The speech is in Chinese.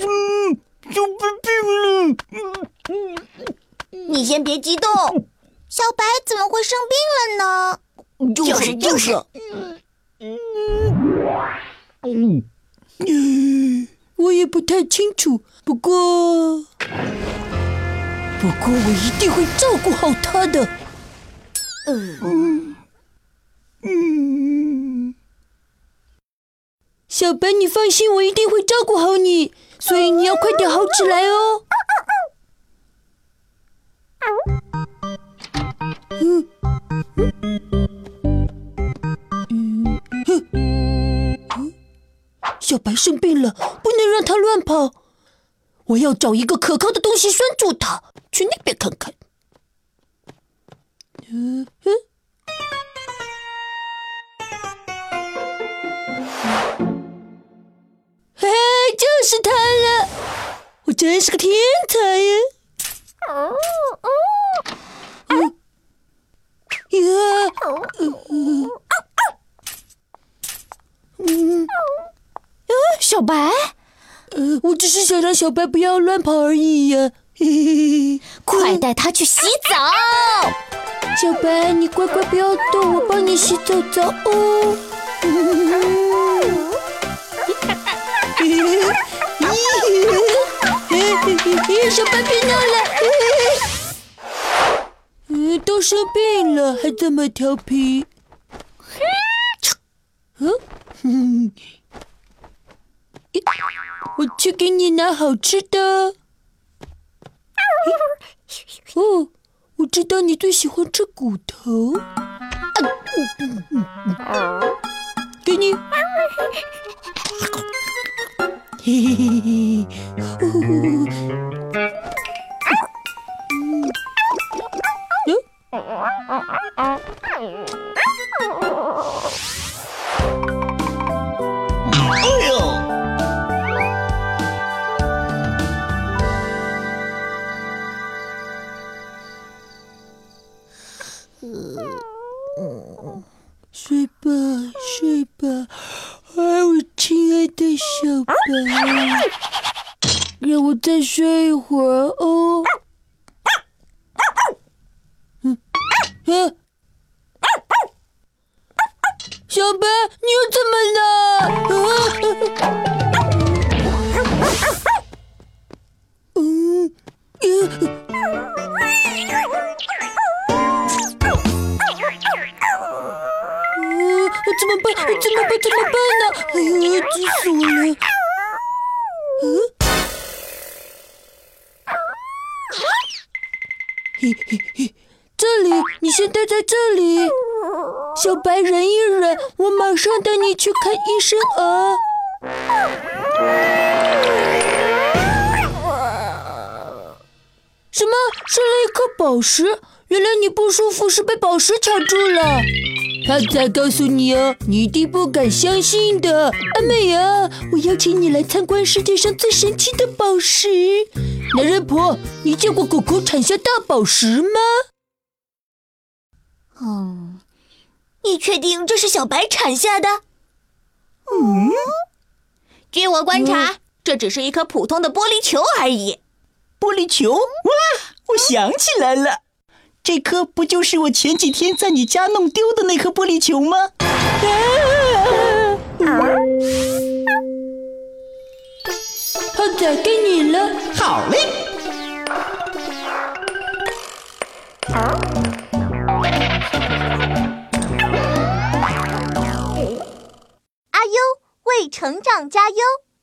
嗯，生病了。嗯嗯，你先别激动。小白怎么会生病了呢？就是就是。嗯。嗯，我也不太清楚。不过，不过我一定会照顾好他的。嗯。嗯。小白，你放心，我一定会照顾好你，所以你要快点好起来哦。嗯，小白生病了，不能让他乱跑。我要找一个可靠的东西拴住他。去那边看看。嗯哼，就是他了！我真是个天才呀！哦哦。小白，呃，我只是想让小白不要乱跑而已呀。嘿嘿嘿，快带他去洗澡。小白，你乖乖不要动，我帮你洗澡澡哦。小白别闹了。嗯，都生病了还这么调皮。嗯，我去给你拿好吃的。哦，我知道你最喜欢吃骨头。给你。嘿嘿嘿嘿。睡吧，睡吧，哎，我亲爱的小白，让我再睡一会儿哦。嗯，嗯，小白，你又怎么了？怎么办？怎么办？怎么办呢？哎呀，急死我了！嗯，嘿嘿嘿，这里，你先待在这里。小白，忍一忍，我马上带你去看医生啊。什么？失了一颗宝石？原来你不舒服是被宝石卡住了。他才告诉你哦，你一定不敢相信的。阿美啊，我邀请你来参观世界上最神奇的宝石。男人婆，你见过狗狗产下大宝石吗？嗯，你确定这是小白产下的？嗯，据我观察，这只是一颗普通的玻璃球而已。玻璃球？哇，我想起来了。这颗不就是我前几天在你家弄丢的那颗玻璃球吗？啊胖仔，给你了。好嘞。啊阿优为成长加油。